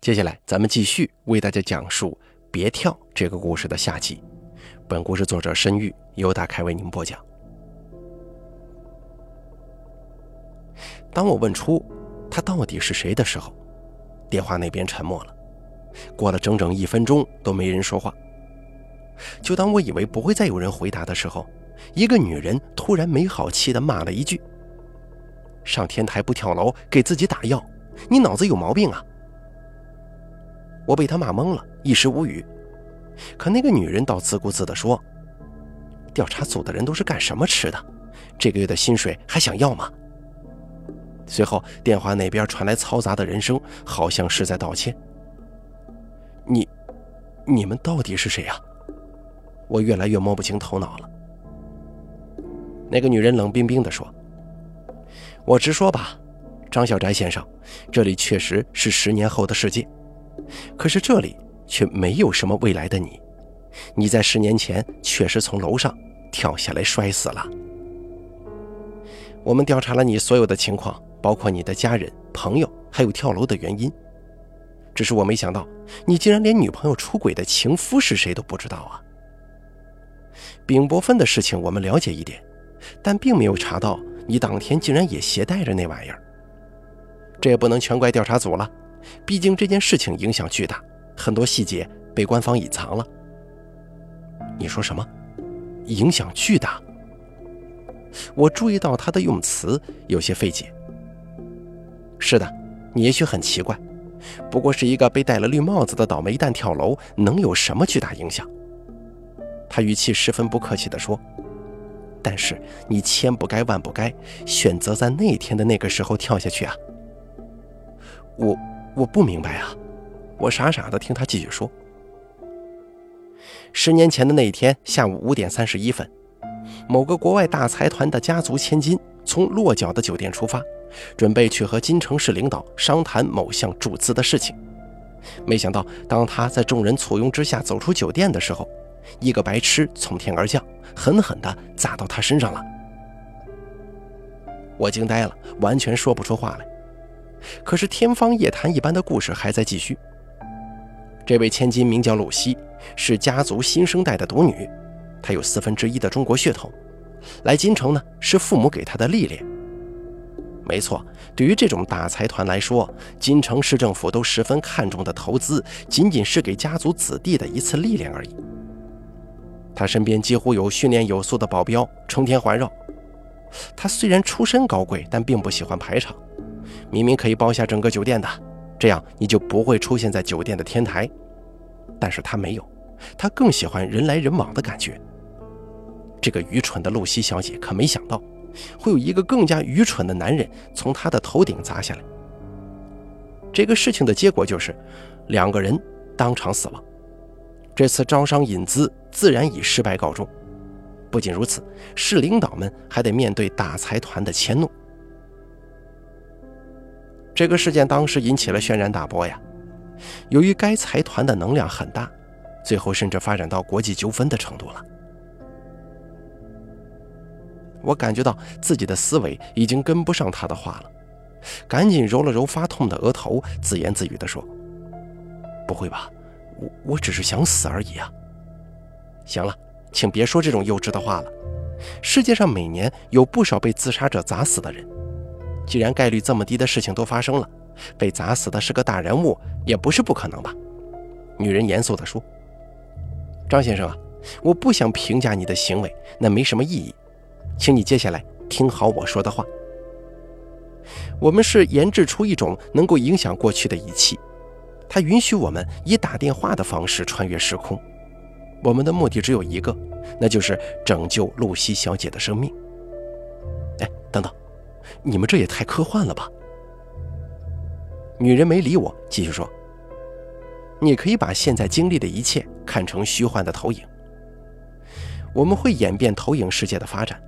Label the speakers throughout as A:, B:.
A: 接下来，咱们继续为大家讲述《别跳》这个故事的下集。本故事作者申玉，由大开为您播讲。当我问出他到底是谁的时候，电话那边沉默了。过了整整一分钟都没人说话。就当我以为不会再有人回答的时候，一个女人突然没好气地骂了一句：“上天台不跳楼，给自己打药，你脑子有毛病啊！”我被他骂懵了，一时无语。可那个女人倒自顾自地说：“调查组的人都是干什么吃的？这个月的薪水还想要吗？”随后电话那边传来嘈杂的人声，好像是在道歉。“你，你们到底是谁呀？”我越来越摸不清头脑了。那个女人冷冰冰地说：“我直说吧，张小翟先生，这里确实是十年后的世界，可是这里却没有什么未来的你。你在十年前确实从楼上跳下来摔死了。我们调查了你所有的情况，包括你的家人、朋友，还有跳楼的原因。只是我没想到，你竟然连女朋友出轨的情夫是谁都不知道啊！”丙泊酚的事情我们了解一点，但并没有查到你当天竟然也携带着那玩意儿。这也不能全怪调查组了，毕竟这件事情影响巨大，很多细节被官方隐藏了。你说什么？影响巨大？我注意到他的用词有些费解。是的，你也许很奇怪，不过是一个被戴了绿帽子的倒霉蛋跳楼，能有什么巨大影响？他语气十分不客气地说：“但是你千不该万不该选择在那天的那个时候跳下去啊！”我我不明白啊！我傻傻的听他继续说：“十年前的那一天下午五点三十一分，某个国外大财团的家族千金从落脚的酒店出发，准备去和金城市领导商谈某项注资的事情。没想到，当他在众人簇拥之下走出酒店的时候，一个白痴从天而降，狠狠地砸到他身上了。我惊呆了，完全说不出话来。可是天方夜谭一般的故事还在继续。这位千金名叫露西，是家族新生代的独女，她有四分之一的中国血统。来京城呢，是父母给她的历练。没错，对于这种大财团来说，京城市政府都十分看重的投资，仅仅是给家族子弟的一次历练而已。他身边几乎有训练有素的保镖，成天环绕。他虽然出身高贵，但并不喜欢排场。明明可以包下整个酒店的，这样你就不会出现在酒店的天台。但是他没有，他更喜欢人来人往的感觉。这个愚蠢的露西小姐可没想到，会有一个更加愚蠢的男人从她的头顶砸下来。这个事情的结果就是，两个人当场死亡。这次招商引资自然以失败告终。不仅如此，市领导们还得面对大财团的迁怒。这个事件当时引起了轩然大波呀。由于该财团的能量很大，最后甚至发展到国际纠纷的程度了。我感觉到自己的思维已经跟不上他的话了，赶紧揉了揉发痛的额头，自言自语地说：“不会吧？”我我只是想死而已啊！行了，请别说这种幼稚的话了。世界上每年有不少被自杀者砸死的人，既然概率这么低的事情都发生了，被砸死的是个大人物也不是不可能吧？女人严肃地说：“张先生啊，我不想评价你的行为，那没什么意义，请你接下来听好我说的话。我们是研制出一种能够影响过去的仪器。”它允许我们以打电话的方式穿越时空，我们的目的只有一个，那就是拯救露西小姐的生命。哎，等等，你们这也太科幻了吧！女人没理我，继续说：“你可以把现在经历的一切看成虚幻的投影。我们会演变投影世界的发展。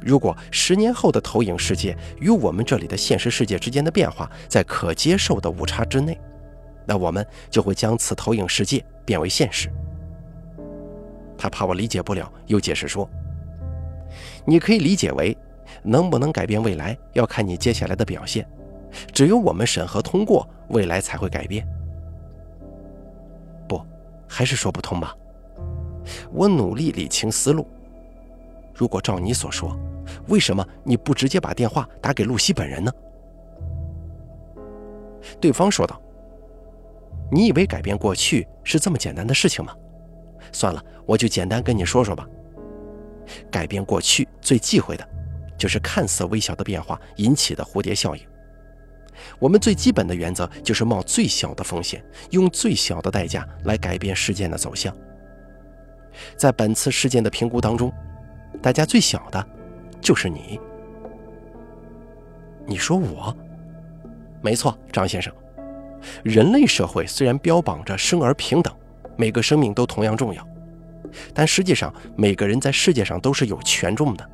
A: 如果十年后的投影世界与我们这里的现实世界之间的变化在可接受的误差之内。”那我们就会将此投影世界变为现实。他怕我理解不了，又解释说：“你可以理解为，能不能改变未来，要看你接下来的表现。只有我们审核通过，未来才会改变。不还是说不通吧？我努力理清思路。如果照你所说，为什么你不直接把电话打给露西本人呢？对方说道：“你以为改变过去是这么简单的事情吗？算了，我就简单跟你说说吧。改变过去最忌讳的，就是看似微小的变化引起的蝴蝶效应。我们最基本的原则就是冒最小的风险，用最小的代价来改变事件的走向。在本次事件的评估当中，代价最小的，就是你。你说我？没错，张先生。人类社会虽然标榜着生而平等，每个生命都同样重要，但实际上每个人在世界上都是有权重的。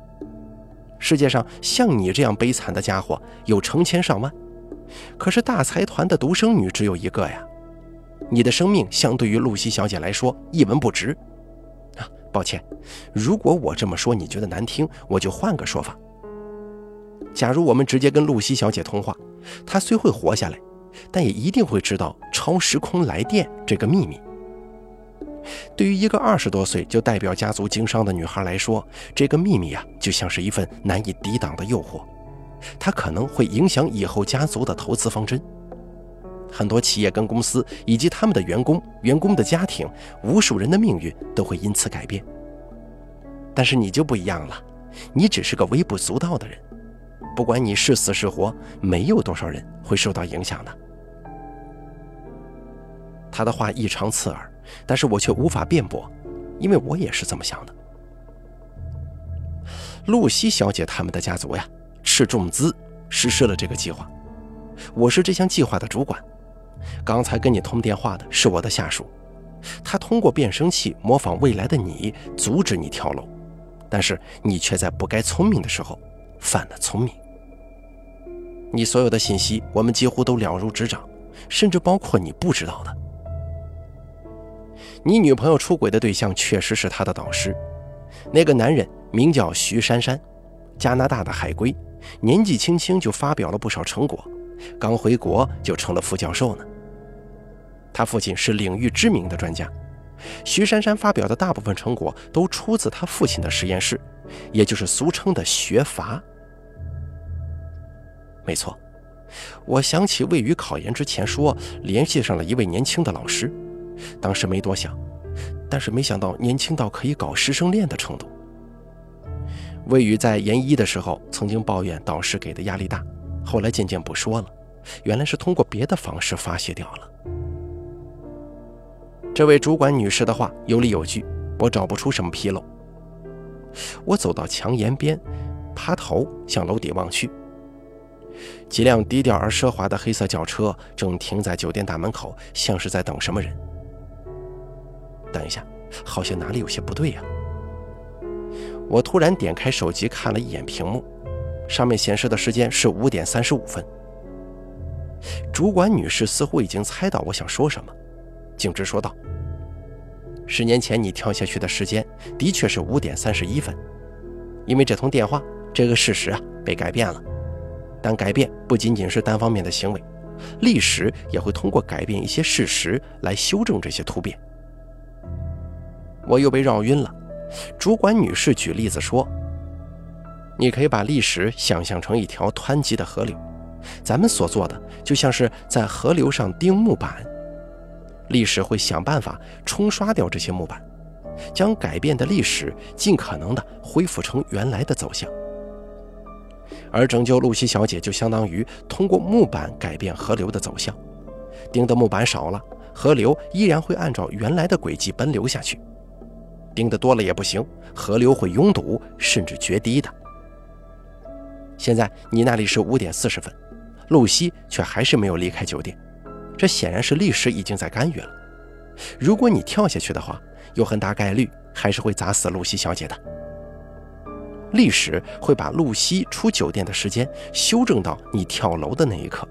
A: 世界上像你这样悲惨的家伙有成千上万。可是大财团的独生女只有一个呀，你的生命相对于露西小姐来说一文不值。啊，抱歉，如果我这么说你觉得难听，我就换个说法。假如我们直接跟露西小姐通话，她虽会活下来，但也一定会知道超时空来电这个秘密。对于一个二十多岁就代表家族经商的女孩来说，这个秘密啊，就像是一份难以抵挡的诱惑。它可能会影响以后家族的投资方针，很多企业跟公司以及他们的员工、员工的家庭，无数人的命运都会因此改变。但是你就不一样了，你只是个微不足道的人，不管你是死是活，没有多少人会受到影响的。他的话异常刺耳，但是我却无法辩驳，因为我也是这么想的。露西小姐他们的家族呀。斥重资实施了这个计划，我是这项计划的主管。刚才跟你通电话的是我的下属，他通过变声器模仿未来的你，阻止你跳楼，但是你却在不该聪明的时候犯了聪明。你所有的信息我们几乎都了如指掌，甚至包括你不知道的。你女朋友出轨的对象确实是他的导师，那个男人名叫徐珊珊，加拿大的海归。年纪轻轻就发表了不少成果，刚回国就成了副教授呢。他父亲是领域知名的专家，徐珊珊发表的大部分成果都出自他父亲的实验室，也就是俗称的学阀。没错，我想起魏宇考研之前说联系上了一位年轻的老师，当时没多想，但是没想到年轻到可以搞师生恋的程度。魏宇在研一的时候曾经抱怨导师给的压力大，后来渐渐不说了，原来是通过别的方式发泄掉了。这位主管女士的话有理有据，我找不出什么纰漏。我走到墙沿边，趴头向楼底望去，几辆低调而奢华的黑色轿车正停在酒店大门口，像是在等什么人。等一下，好像哪里有些不对呀。我突然点开手机看了一眼屏幕，上面显示的时间是五点三十五分。主管女士似乎已经猜到我想说什么，径直说道：“十年前你跳下去的时间的确是五点三十一分，因为这通电话，这个事实啊被改变了。但改变不仅仅是单方面的行为，历史也会通过改变一些事实来修正这些突变。”我又被绕晕了。主管女士举例子说：“你可以把历史想象成一条湍急的河流，咱们所做的就像是在河流上钉木板。历史会想办法冲刷掉这些木板，将改变的历史尽可能的恢复成原来的走向。而拯救露西小姐就相当于通过木板改变河流的走向，钉的木板少了，河流依然会按照原来的轨迹奔流下去。”盯的多了也不行，河流会拥堵甚至决堤的。现在你那里是五点四十分，露西却还是没有离开酒店，这显然是历史已经在干预了。如果你跳下去的话，有很大概率还是会砸死露西小姐的。历史会把露西出酒店的时间修正到你跳楼的那一刻，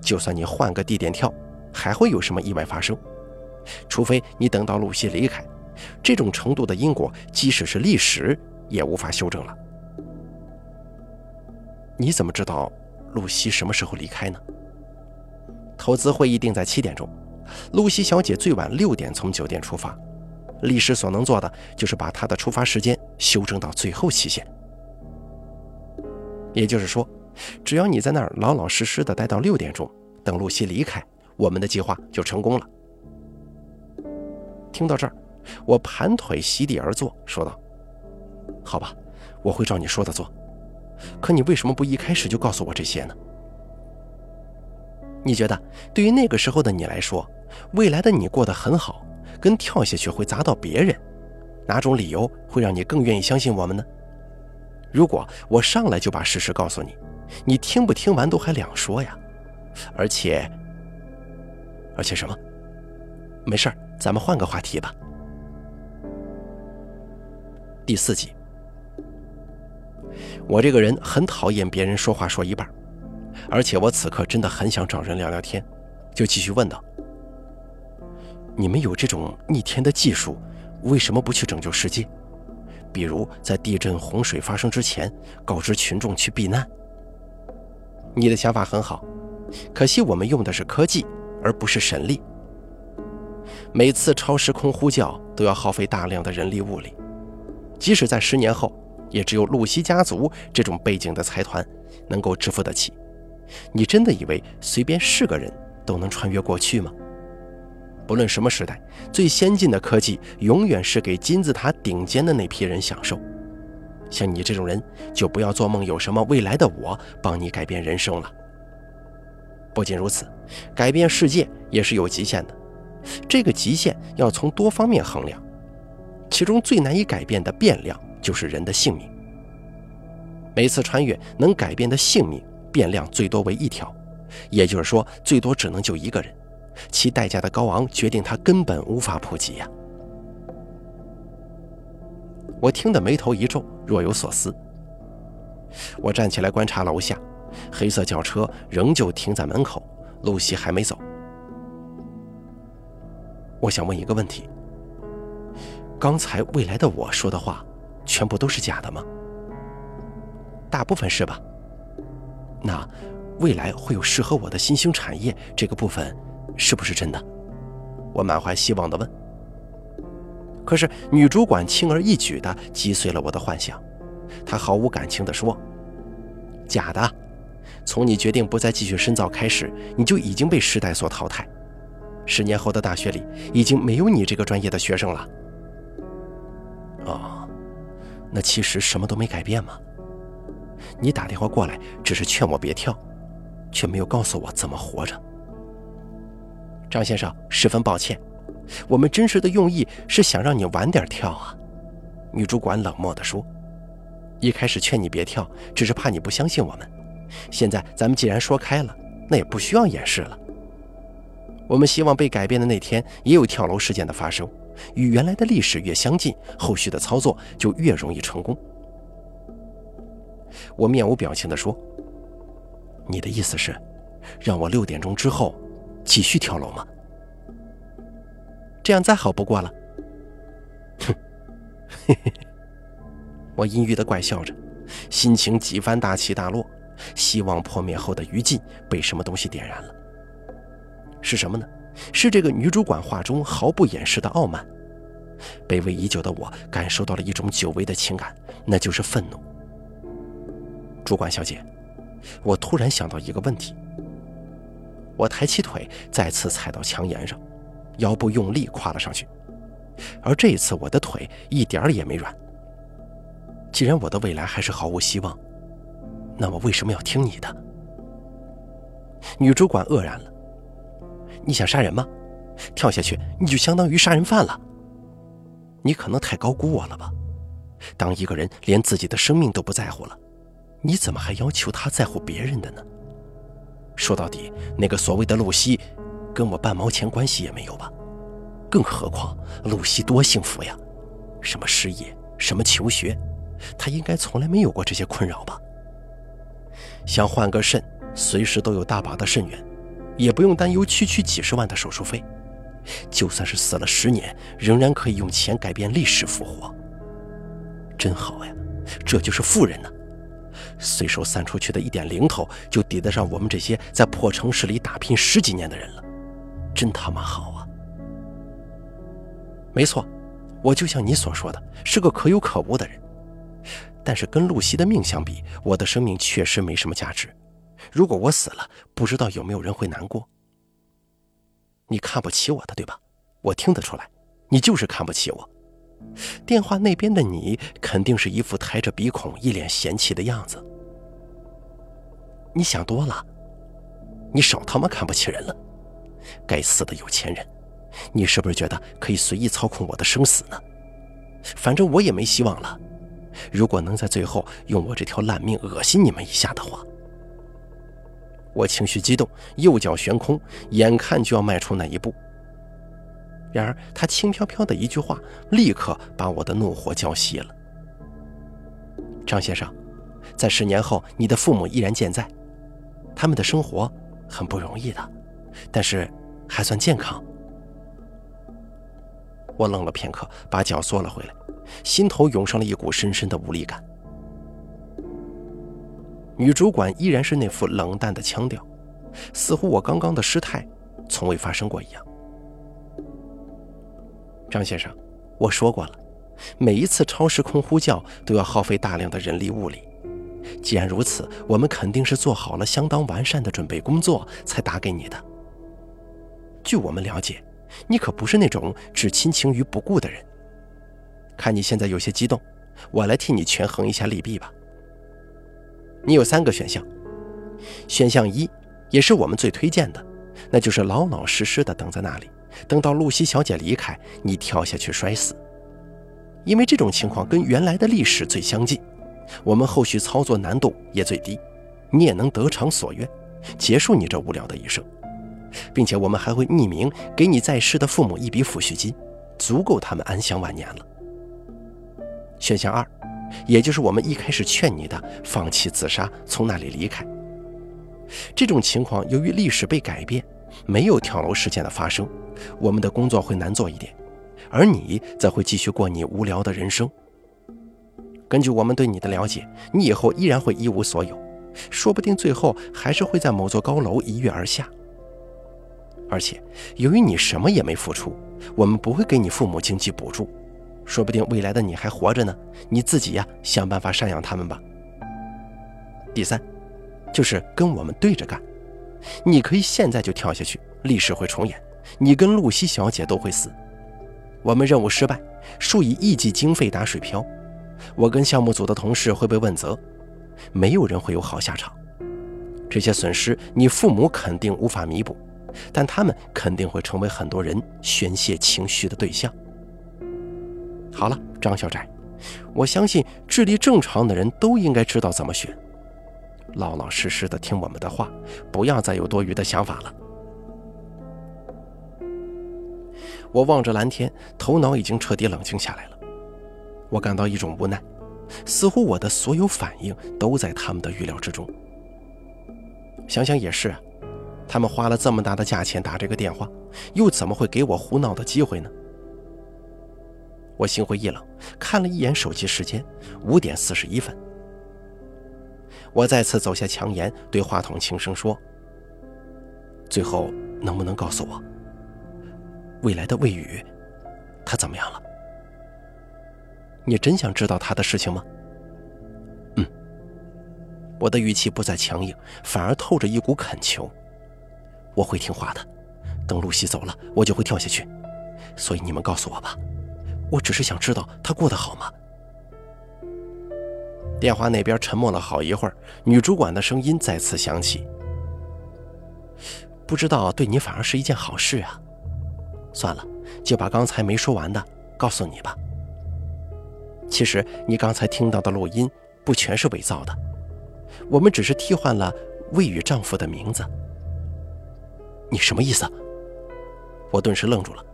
A: 就算你换个地点跳，还会有什么意外发生？除非你等到露西离开。这种程度的因果，即使是历史也无法修正了。你怎么知道露西什么时候离开呢？投资会议定在七点钟，露西小姐最晚六点从酒店出发，律师所能做的就是把她的出发时间修正到最后期限。也就是说，只要你在那儿老老实实的待到六点钟，等露西离开，我们的计划就成功了。听到这儿，我盘腿席地而坐，说道：“好吧，我会照你说的做。可你为什么不一开始就告诉我这些呢？你觉得，对于那个时候的你来说，未来的你过得很好，跟跳下去会砸到别人，哪种理由会让你更愿意相信我们呢？如果我上来就把事实告诉你，你听不听完都还两说呀。而且，而且什么？没事儿。”咱们换个话题吧。第四集，我这个人很讨厌别人说话说一半，而且我此刻真的很想找人聊聊天，就继续问道：“你们有这种逆天的技术，为什么不去拯救世界？比如在地震、洪水发生之前，告知群众去避难？你的想法很好，可惜我们用的是科技，而不是神力。”每次超时空呼叫都要耗费大量的人力物力，即使在十年后，也只有露西家族这种背景的财团能够支付得起。你真的以为随便是个人都能穿越过去吗？不论什么时代，最先进的科技永远是给金字塔顶尖的那批人享受。像你这种人，就不要做梦有什么未来的我帮你改变人生了。不仅如此，改变世界也是有极限的。这个极限要从多方面衡量，其中最难以改变的变量就是人的性命。每次穿越能改变的性命变量最多为一条，也就是说，最多只能救一个人，其代价的高昂决定它根本无法普及呀。我听得眉头一皱，若有所思。我站起来观察楼下，黑色轿车仍旧停在门口，露西还没走。我想问一个问题：刚才未来的我说的话，全部都是假的吗？大部分是吧？那未来会有适合我的新兴产业，这个部分是不是真的？我满怀希望地问。可是女主管轻而易举地击碎了我的幻想，她毫无感情地说：“假的，从你决定不再继续深造开始，你就已经被时代所淘汰。”十年后的大学里，已经没有你这个专业的学生了。那其实什么都没改变吗？你打电话过来只是劝我别跳，却没有告诉我怎么活着。张先生，十分抱歉，我们真实的用意是想让你晚点跳啊。女主管冷漠地说：“一开始劝你别跳，只是怕你不相信我们。现在咱们既然说开了，那也不需要掩饰了。”我们希望被改变的那天也有跳楼事件的发生，与原来的历史越相近，后续的操作就越容易成功。我面无表情地说：“你的意思是，让我六点钟之后继续跳楼吗？这样再好不过了。”哼，嘿嘿，我阴郁地怪笑着，心情几番大起大落，希望破灭后的余烬被什么东西点燃了。是什么呢？是这个女主管话中毫不掩饰的傲慢。卑微已久的我感受到了一种久违的情感，那就是愤怒。主管小姐，我突然想到一个问题。我抬起腿，再次踩到墙沿上，腰部用力跨了上去。而这一次，我的腿一点儿也没软。既然我的未来还是毫无希望，那我为什么要听你的？女主管愕然了。你想杀人吗？跳下去你就相当于杀人犯了。你可能太高估我了吧？当一个人连自己的生命都不在乎了，你怎么还要求他在乎别人的呢？说到底，那个所谓的露西，跟我半毛钱关系也没有吧？更何况露西多幸福呀，什么失业，什么求学，她应该从来没有过这些困扰吧？想换个肾，随时都有大把的肾源。也不用担忧区区几十万的手术费，就算是死了十年，仍然可以用钱改变历史复活。真好呀，这就是富人呢。随手散出去的一点零头，就抵得上我们这些在破城市里打拼十几年的人了。真他妈好啊！没错，我就像你所说的，是个可有可无的人。但是跟露西的命相比，我的生命确实没什么价值。如果我死了，不知道有没有人会难过。你看不起我的，对吧？我听得出来，你就是看不起我。电话那边的你肯定是一副抬着鼻孔、一脸嫌弃的样子。你想多了，你少他妈看不起人了！该死的有钱人，你是不是觉得可以随意操控我的生死呢？反正我也没希望了。如果能在最后用我这条烂命恶心你们一下的话，我情绪激动，右脚悬空，眼看就要迈出那一步。然而，他轻飘飘的一句话，立刻把我的怒火浇熄了。张先生，在十年后，你的父母依然健在，他们的生活很不容易的，但是还算健康。我愣了片刻，把脚缩了回来，心头涌上了一股深深的无力感。女主管依然是那副冷淡的腔调，似乎我刚刚的失态从未发生过一样。张先生，我说过了，每一次超时空呼叫都要耗费大量的人力物力。既然如此，我们肯定是做好了相当完善的准备工作才打给你的。据我们了解，你可不是那种置亲情于不顾的人。看你现在有些激动，我来替你权衡一下利弊吧。你有三个选项，选项一，也是我们最推荐的，那就是老老实实的等在那里。等到露西小姐离开，你跳下去摔死，因为这种情况跟原来的历史最相近，我们后续操作难度也最低，你也能得偿所愿，结束你这无聊的一生，并且我们还会匿名给你在世的父母一笔抚恤金，足够他们安享晚年了。选项二，也就是我们一开始劝你的，放弃自杀，从那里离开。这种情况由于历史被改变。没有跳楼事件的发生，我们的工作会难做一点，而你则会继续过你无聊的人生。根据我们对你的了解，你以后依然会一无所有，说不定最后还是会在某座高楼一跃而下。而且，由于你什么也没付出，我们不会给你父母经济补助，说不定未来的你还活着呢，你自己呀想办法赡养他们吧。第三，就是跟我们对着干。你可以现在就跳下去，历史会重演，你跟露西小姐都会死。我们任务失败，数以亿计经费打水漂，我跟项目组的同事会被问责，没有人会有好下场。这些损失你父母肯定无法弥补，但他们肯定会成为很多人宣泄情绪的对象。好了，张小寨，我相信智力正常的人都应该知道怎么选。老老实实的听我们的话，不要再有多余的想法了。我望着蓝天，头脑已经彻底冷静下来了。我感到一种无奈，似乎我的所有反应都在他们的预料之中。想想也是啊，他们花了这么大的价钱打这个电话，又怎么会给我胡闹的机会呢？我心灰意冷，看了一眼手机时间，五点四十一分。我再次走下墙沿，对话筒轻声说：“最后，能不能告诉我，未来的魏宇，他怎么样了？你真想知道他的事情吗？”嗯。我的语气不再强硬，反而透着一股恳求。我会听话的，等露西走了，我就会跳下去。所以你们告诉我吧，我只是想知道他过得好吗？电话那边沉默了好一会儿，女主管的声音再次响起：“不知道对你反而是一件好事啊。算了，就把刚才没说完的告诉你吧。其实你刚才听到的录音不全是伪造的，我们只是替换了魏宇丈夫的名字。你什么意思？”我顿时愣住了。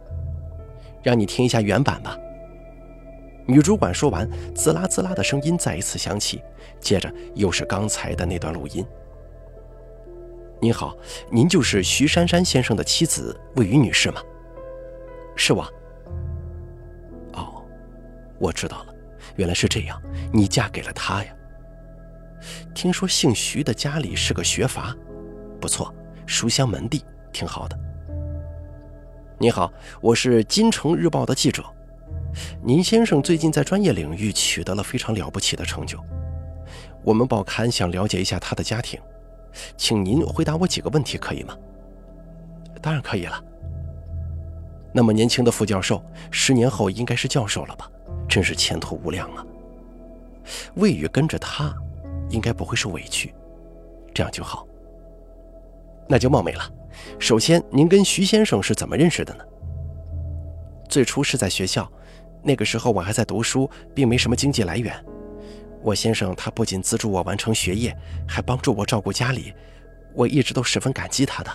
A: 让你听一下原版吧。女主管说完，滋啦滋啦的声音再一次响起，接着又是刚才的那段录音。您好，您就是徐珊珊先生的妻子魏宇女士吗？是我。哦，我知道了，原来是这样，你嫁给了他呀。听说姓徐的家里是个学阀，不错，书香门第，挺好的。你好，我是《金城日报》的记者。您先生最近在专业领域取得了非常了不起的成就，我们报刊想了解一下他的家庭，请您回答我几个问题，可以吗？当然可以了。那么年轻的副教授，十年后应该是教授了吧？真是前途无量啊！魏宇跟着他，应该不会受委屈，这样就好。那就冒昧了。首先，您跟徐先生是怎么认识的呢？最初是在学校，那个时候我还在读书，并没什么经济来源。我先生他不仅资助我完成学业，还帮助我照顾家里，我一直都十分感激他的。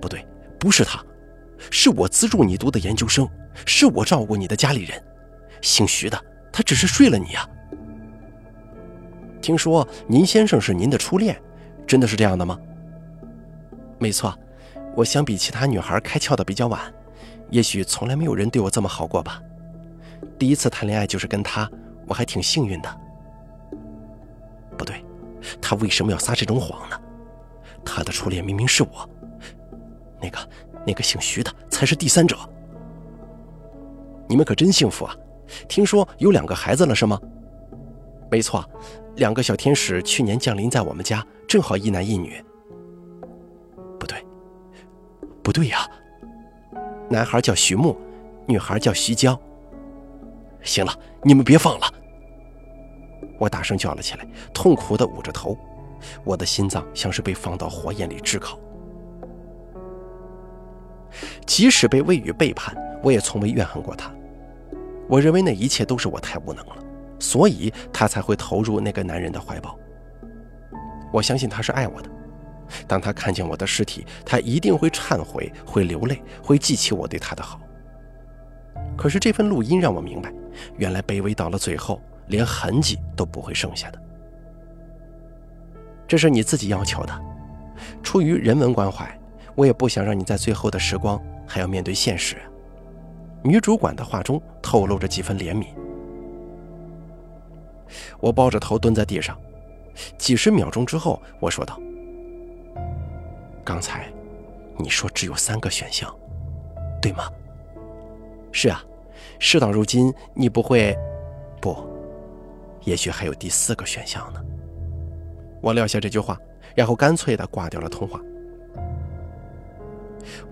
A: 不对，不是他，是我资助你读的研究生，是我照顾你的家里人。姓徐的，他只是睡了你啊。听说您先生是您的初恋，真的是这样的吗？没错，我相比其他女孩开窍的比较晚，也许从来没有人对我这么好过吧。第一次谈恋爱就是跟他，我还挺幸运的。不对，他为什么要撒这种谎呢？他的初恋明明是我，那个那个姓徐的才是第三者。你们可真幸福啊！听说有两个孩子了是吗？没错，两个小天使去年降临在我们家，正好一男一女。不对不对呀，男孩叫徐木，女孩叫徐娇。行了，你们别放了！我大声叫了起来，痛苦的捂着头，我的心脏像是被放到火焰里炙烤。即使被魏宇背叛，我也从未怨恨过他。我认为那一切都是我太无能了，所以他才会投入那个男人的怀抱。我相信他是爱我的。当他看见我的尸体，他一定会忏悔，会流泪，会记起我对他的好。可是这份录音让我明白，原来卑微到了最后，连痕迹都不会剩下的。这是你自己要求的，出于人文关怀，我也不想让你在最后的时光还要面对现实。女主管的话中透露着几分怜悯。我抱着头蹲在地上，几十秒钟之后，我说道。刚才，你说只有三个选项，对吗？是啊，事到如今，你不会，不，也许还有第四个选项呢。我撂下这句话，然后干脆的挂掉了通话。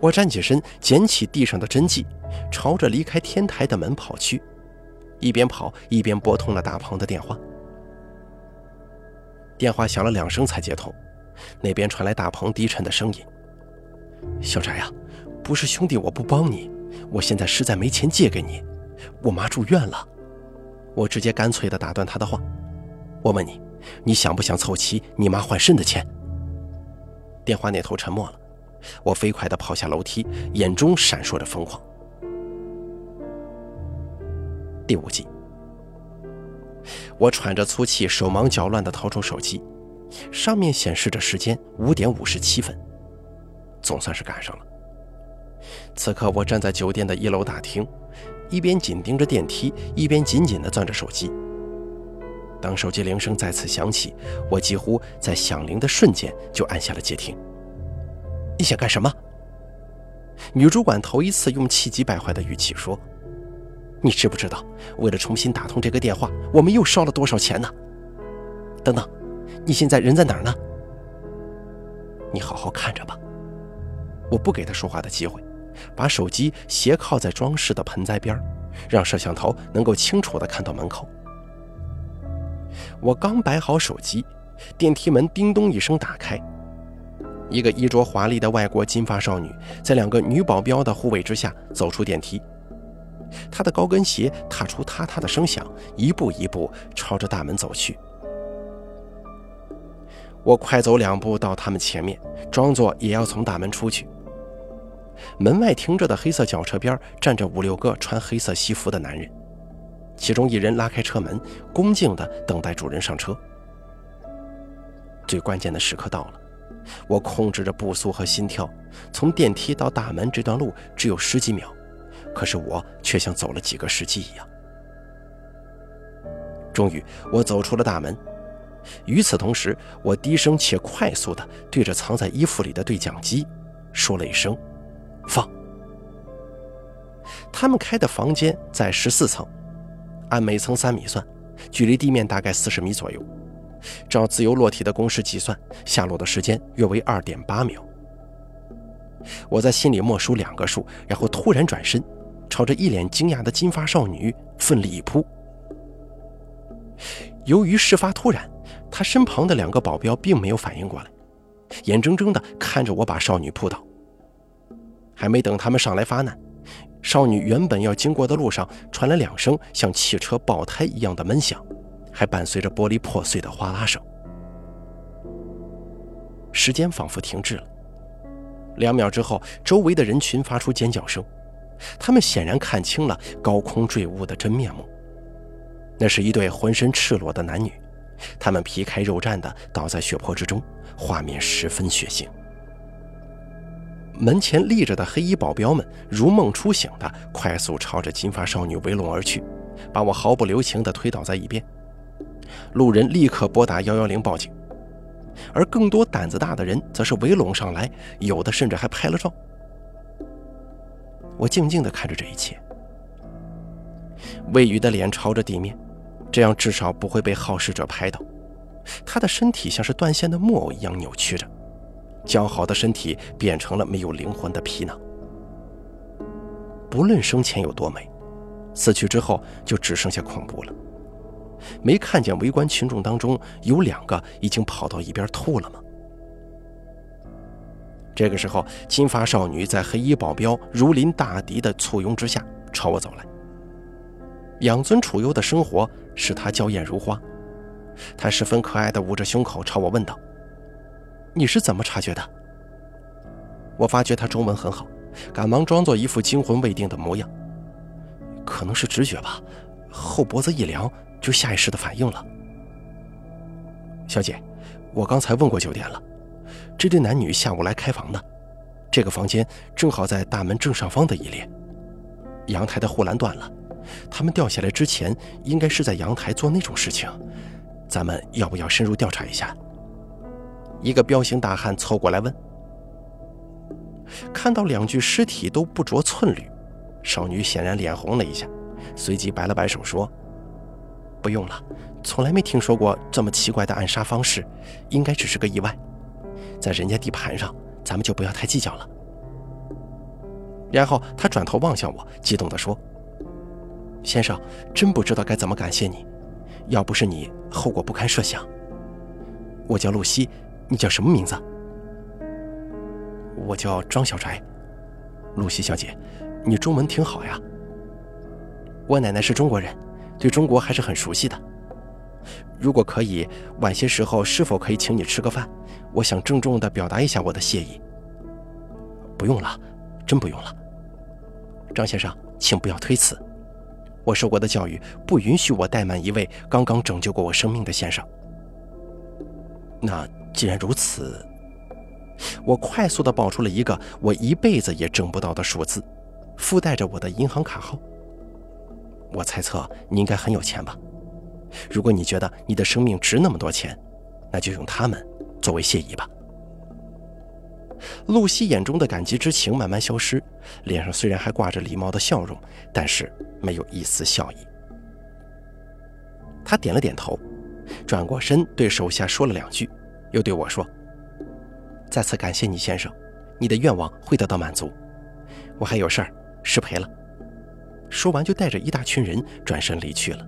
A: 我站起身，捡起地上的针剂，朝着离开天台的门跑去，一边跑一边拨通了大鹏的电话。电话响了两声才接通。那边传来大鹏低沉的声音：“小翟呀，不是兄弟我不帮你，我现在实在没钱借给你，我妈住院了。”我直接干脆地打断他的话：“我问你，你想不想凑齐你妈换肾的钱？”电话那头沉默了。我飞快地跑下楼梯，眼中闪烁着疯狂。第五集，我喘着粗气，手忙脚乱地掏出手机。上面显示着时间五点五十七分，总算是赶上了。此刻我站在酒店的一楼大厅，一边紧盯着电梯，一边紧紧地攥着手机。当手机铃声再次响起，我几乎在响铃的瞬间就按下了接听。你想干什么？女主管头一次用气急败坏的语气说：“你知不知道，为了重新打通这个电话，我们又烧了多少钱呢？”等等。你现在人在哪儿呢？你好好看着吧。我不给他说话的机会，把手机斜靠在装饰的盆栽边让摄像头能够清楚地看到门口。我刚摆好手机，电梯门叮咚一声打开，一个衣着华丽的外国金发少女在两个女保镖的护卫之下走出电梯，她的高跟鞋踏出踏踏的声响，一步一步朝着大门走去。我快走两步到他们前面，装作也要从大门出去。门外停着的黑色轿车边站着五六个穿黑色西服的男人，其中一人拉开车门，恭敬地等待主人上车。最关键的时刻到了，我控制着步速和心跳，从电梯到大门这段路只有十几秒，可是我却像走了几个世纪一样。终于，我走出了大门。与此同时，我低声且快速地对着藏在衣服里的对讲机说了一声：“放。他们开的房间在十四层，按每层三米算，距离地面大概四十米左右。照自由落体的公式计算，下落的时间约为二点八秒。我在心里默数两个数，然后突然转身，朝着一脸惊讶的金发少女奋力一扑。由于事发突然，他身旁的两个保镖并没有反应过来，眼睁睁地看着我把少女扑倒。还没等他们上来发难，少女原本要经过的路上传来两声像汽车爆胎一样的闷响，还伴随着玻璃破碎的哗啦声。时间仿佛停滞了。两秒之后，周围的人群发出尖叫声，他们显然看清了高空坠物的真面目。那是一对浑身赤裸的男女，他们皮开肉绽的倒在血泊之中，画面十分血腥。门前立着的黑衣保镖们如梦初醒的快速朝着金发少女围拢而去，把我毫不留情的推倒在一边。路人立刻拨打幺幺零报警。而更多胆子大的人则是围拢上来，有的甚至还拍了照。我静静地看着这一切。魏宇的脸朝着地面，这样至少不会被好事者拍到。他的身体像是断线的木偶一样扭曲着，姣好的身体变成了没有灵魂的皮囊。不论生前有多美，死去之后就只剩下恐怖了。没看见围观群众当中有两个已经跑到一边吐了吗？这个时候，金发少女在黑衣保镖如临大敌的簇拥之下朝我走来。养尊处优的生活使她娇艳如花，她十分可爱的捂着胸口朝我问道：“你是怎么察觉的？”我发觉她中文很好，赶忙装作一副惊魂未定的模样：“可能是直觉吧，后脖子一凉。”就下意识的反应了，小姐，我刚才问过酒店了，这对男女下午来开房的，这个房间正好在大门正上方的一列，阳台的护栏断了，他们掉下来之前应该是在阳台做那种事情，咱们要不要深入调查一下？一个彪形大汉凑过来问。看到两具尸体都不着寸缕，少女显然脸红了一下，随即摆了摆手说。不用了，从来没听说过这么奇怪的暗杀方式，应该只是个意外。在人家地盘上，咱们就不要太计较了。然后他转头望向我，激动地说：“先生，真不知道该怎么感谢你，要不是你，后果不堪设想。我叫露西，你叫什么名字？我叫庄小宅。露西小姐，你中文挺好呀。我奶奶是中国人。”对中国还是很熟悉的。如果可以，晚些时候是否可以请你吃个饭？我想郑重地表达一下我的谢意。不用了，真不用了。张先生，请不要推辞。我受过的教育不允许我怠慢一位刚刚拯救过我生命的先生。那既然如此，我快速地报出了一个我一辈子也挣不到的数字，附带着我的银行卡号。我猜测你应该很有钱吧？如果你觉得你的生命值那么多钱，那就用它们作为谢意吧。露西眼中的感激之情慢慢消失，脸上虽然还挂着礼貌的笑容，但是没有一丝笑意。他点了点头，转过身对手下说了两句，又对我说：“再次感谢你，先生，你的愿望会得到满足。我还有事儿，失陪了。”说完，就带着一大群人转身离去了。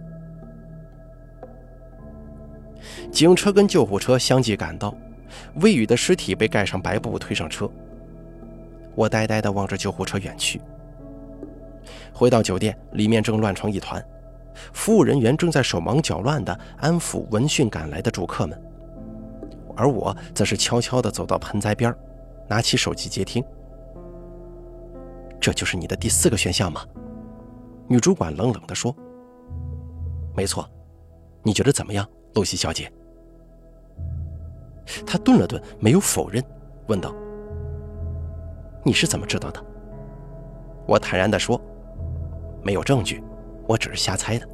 A: 警车跟救护车相继赶到，魏宇的尸体被盖上白布，推上车。我呆呆地望着救护车远去。回到酒店，里面正乱成一团，服务人员正在手忙脚乱地安抚闻讯赶来的住客们，而我则是悄悄地走到盆栽边，拿起手机接听。这就是你的第四个选项吗？女主管冷冷地说：“没错，你觉得怎么样，露西小姐？”他顿了顿，没有否认，问道：“你是怎么知道的？”我坦然地说：“没有证据，我只是瞎猜的。”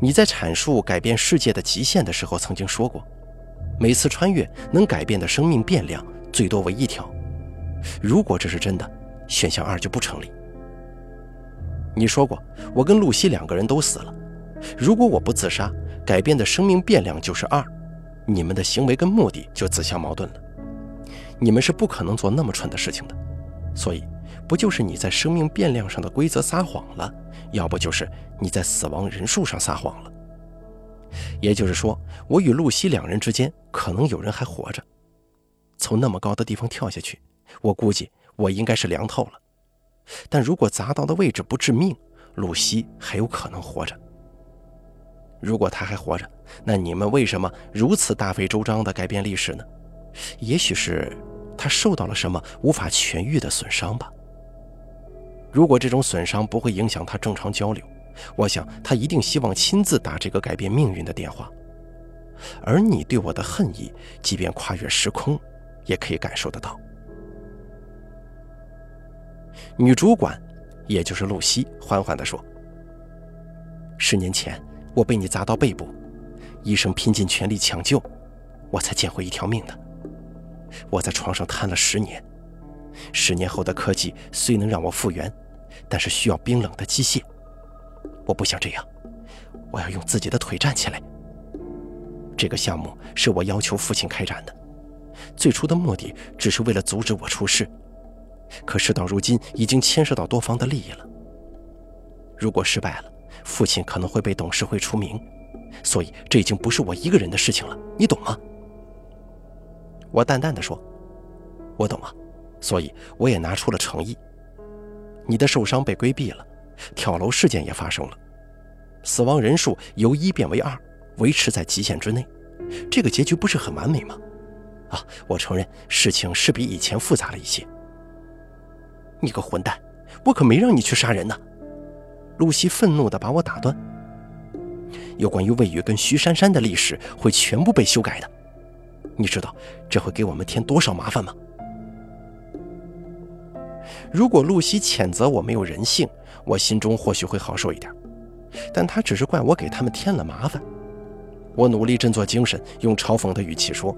A: 你在阐述改变世界的极限的时候曾经说过，每次穿越能改变的生命变量最多为一条，如果这是真的，选项二就不成立。你说过，我跟露西两个人都死了。如果我不自杀，改变的生命变量就是二，你们的行为跟目的就自相矛盾了。你们是不可能做那么蠢的事情的，所以不就是你在生命变量上的规则撒谎了，要不就是你在死亡人数上撒谎了。也就是说，我与露西两人之间可能有人还活着。从那么高的地方跳下去，我估计我应该是凉透了。但如果砸到的位置不致命，露西还有可能活着。如果他还活着，那你们为什么如此大费周章地改变历史呢？也许是他受到了什么无法痊愈的损伤吧。如果这种损伤不会影响他正常交流，我想他一定希望亲自打这个改变命运的电话。而你对我的恨意，即便跨越时空，也可以感受得到。女主管，也就是露西，缓缓地说：“十年前，我被你砸到背部，医生拼尽全力抢救，我才捡回一条命的。我在床上瘫了十年，十年后的科技虽能让我复原，但是需要冰冷的机械。我不想这样，我要用自己的腿站起来。这个项目是我要求父亲开展的，最初的目的只是为了阻止我出事。”可事到如今，已经牵涉到多方的利益了。如果失败了，父亲可能会被董事会除名，所以这已经不是我一个人的事情了，你懂吗？我淡淡的说：“我懂啊，所以我也拿出了诚意。你的受伤被规避了，跳楼事件也发生了，死亡人数由一变为二，维持在极限之内，这个结局不是很完美吗？啊，我承认事情是比以前复杂了一些。”你个混蛋！我可没让你去杀人呢！露西愤怒地把我打断。有关于魏宇跟徐珊珊的历史会全部被修改的，你知道这会给我们添多少麻烦吗？如果露西谴责我没有人性，我心中或许会好受一点，但她只是怪我给他们添了麻烦。我努力振作精神，用嘲讽的语气说：“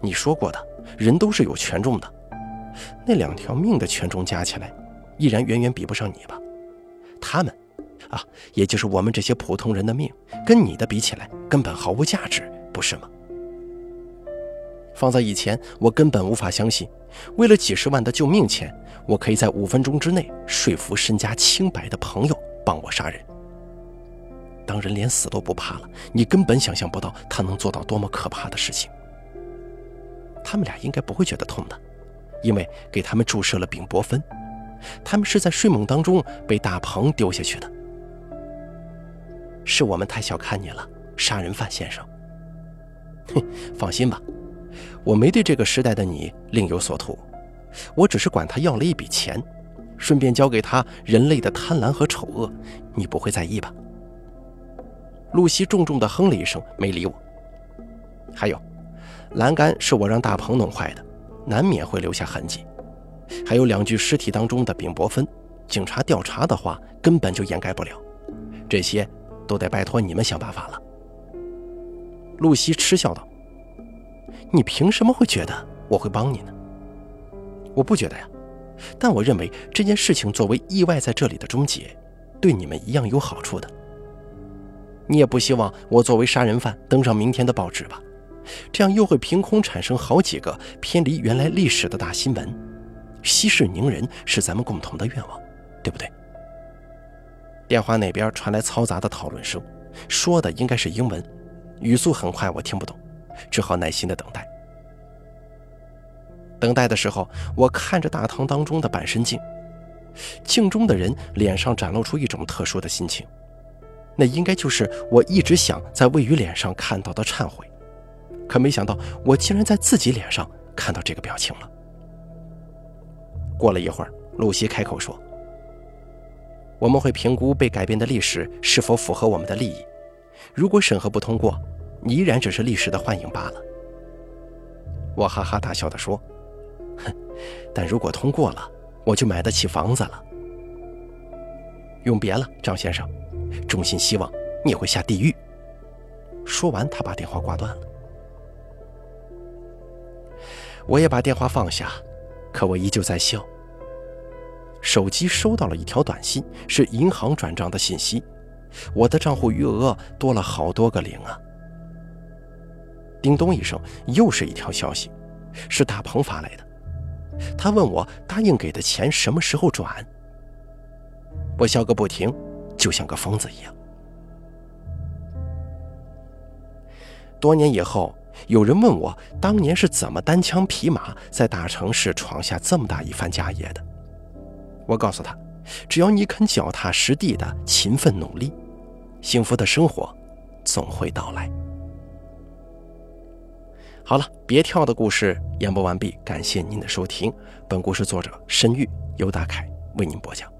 A: 你说过的，人都是有权重的。”那两条命的权重加起来，依然远远比不上你吧？他们，啊，也就是我们这些普通人的命，跟你的比起来，根本毫无价值，不是吗？放在以前，我根本无法相信，为了几十万的救命钱，我可以在五分钟之内说服身家清白的朋友帮我杀人。当人连死都不怕了，你根本想象不到他能做到多么可怕的事情。他们俩应该不会觉得痛的。因为给他们注射了丙泊酚，他们是在睡梦当中被大鹏丢下去的。是我们太小看你了，杀人犯先生。哼，放心吧，我没对这个时代的你另有所图，我只是管他要了一笔钱，顺便教给他人类的贪婪和丑恶，你不会在意吧？露西重重地哼了一声，没理我。还有，栏杆是我让大鹏弄坏的。难免会留下痕迹，还有两具尸体当中的丙泊酚，警察调查的话根本就掩盖不了，这些都得拜托你们想办法了。露西嗤笑道：“你凭什么会觉得我会帮你呢？我不觉得呀，但我认为这件事情作为意外在这里的终结，对你们一样有好处的。你也不希望我作为杀人犯登上明天的报纸吧？”这样又会凭空产生好几个偏离原来历史的大新闻，息事宁人是咱们共同的愿望，对不对？电话那边传来嘈杂的讨论声，说的应该是英文，语速很快，我听不懂，只好耐心的等待。等待的时候，我看着大堂当中的半身镜，镜中的人脸上展露出一种特殊的心情，那应该就是我一直想在魏宇脸上看到的忏悔。可没想到，我竟然在自己脸上看到这个表情了。过了一会儿，露西开口说：“我们会评估被改变的历史是否符合我们的利益。如果审核不通过，你依然只是历史的幻影罢了。”我哈哈大笑地说：“哼，但如果通过了，我就买得起房子了。永别了，张先生，衷心希望你会下地狱。”说完，他把电话挂断了。我也把电话放下，可我依旧在笑。手机收到了一条短信，是银行转账的信息，我的账户余额多了好多个零啊！叮咚一声，又是一条消息，是大鹏发来的。他问我答应给的钱什么时候转。我笑个不停，就像个疯子一样。多年以后，有人问我当年是怎么单枪匹马在大城市闯下这么大一番家业的。我告诉他，只要你肯脚踏实地的勤奋努力，幸福的生活总会到来。好了，别跳的故事演播完毕，感谢您的收听。本故事作者申玉，由大凯为您播讲。